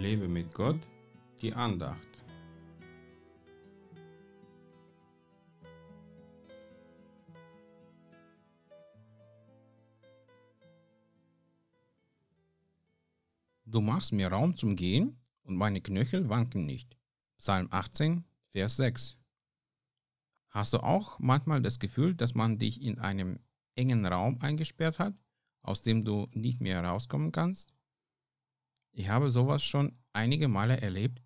Lebe mit Gott, die Andacht. Du machst mir Raum zum Gehen und meine Knöchel wanken nicht. Psalm 18, Vers 6. Hast du auch manchmal das Gefühl, dass man dich in einem engen Raum eingesperrt hat, aus dem du nicht mehr rauskommen kannst? Ich habe sowas schon einige Male erlebt,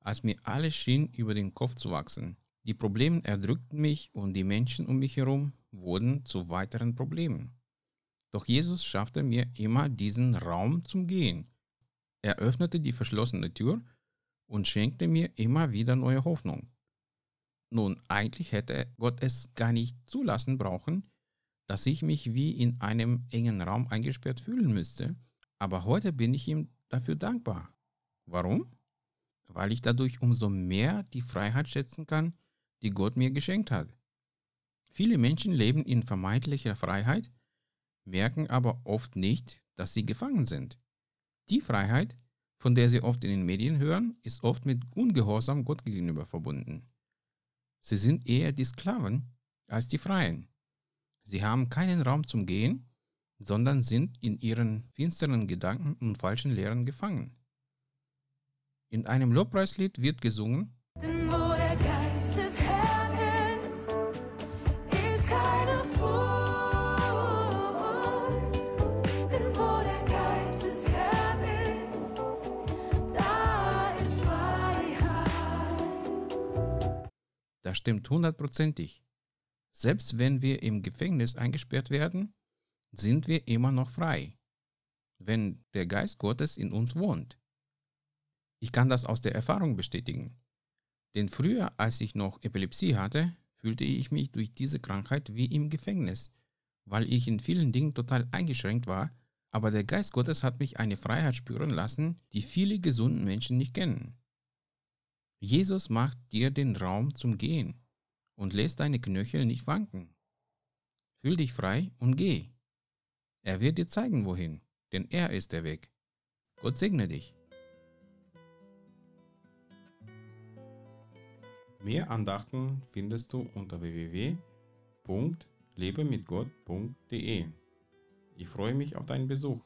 als mir alles schien über den Kopf zu wachsen. Die Probleme erdrückten mich und die Menschen um mich herum wurden zu weiteren Problemen. Doch Jesus schaffte mir immer diesen Raum zum Gehen. Er öffnete die verschlossene Tür und schenkte mir immer wieder neue Hoffnung. Nun, eigentlich hätte Gott es gar nicht zulassen brauchen, dass ich mich wie in einem engen Raum eingesperrt fühlen müsste, aber heute bin ich ihm dafür dankbar. Warum? Weil ich dadurch umso mehr die Freiheit schätzen kann, die Gott mir geschenkt hat. Viele Menschen leben in vermeintlicher Freiheit, merken aber oft nicht, dass sie gefangen sind. Die Freiheit, von der sie oft in den Medien hören, ist oft mit Ungehorsam Gott gegenüber verbunden. Sie sind eher die Sklaven als die Freien. Sie haben keinen Raum zum Gehen, sondern sind in ihren finsteren Gedanken und falschen Lehren gefangen. In einem Lobpreislied wird gesungen, Denn wo der Geist des Herrn ist, ist keine Furcht. Denn wo der Geist des Herrn ist, da ist Freiheit. das stimmt hundertprozentig. Selbst wenn wir im Gefängnis eingesperrt werden, sind wir immer noch frei, wenn der Geist Gottes in uns wohnt. Ich kann das aus der Erfahrung bestätigen. Denn früher, als ich noch Epilepsie hatte, fühlte ich mich durch diese Krankheit wie im Gefängnis, weil ich in vielen Dingen total eingeschränkt war, aber der Geist Gottes hat mich eine Freiheit spüren lassen, die viele gesunde Menschen nicht kennen. Jesus macht dir den Raum zum Gehen und lässt deine Knöchel nicht wanken. Fühl dich frei und geh. Er wird dir zeigen, wohin, denn er ist der Weg. Gott segne dich. Mehr Andachten findest du unter www.lebemitgott.de. Ich freue mich auf deinen Besuch.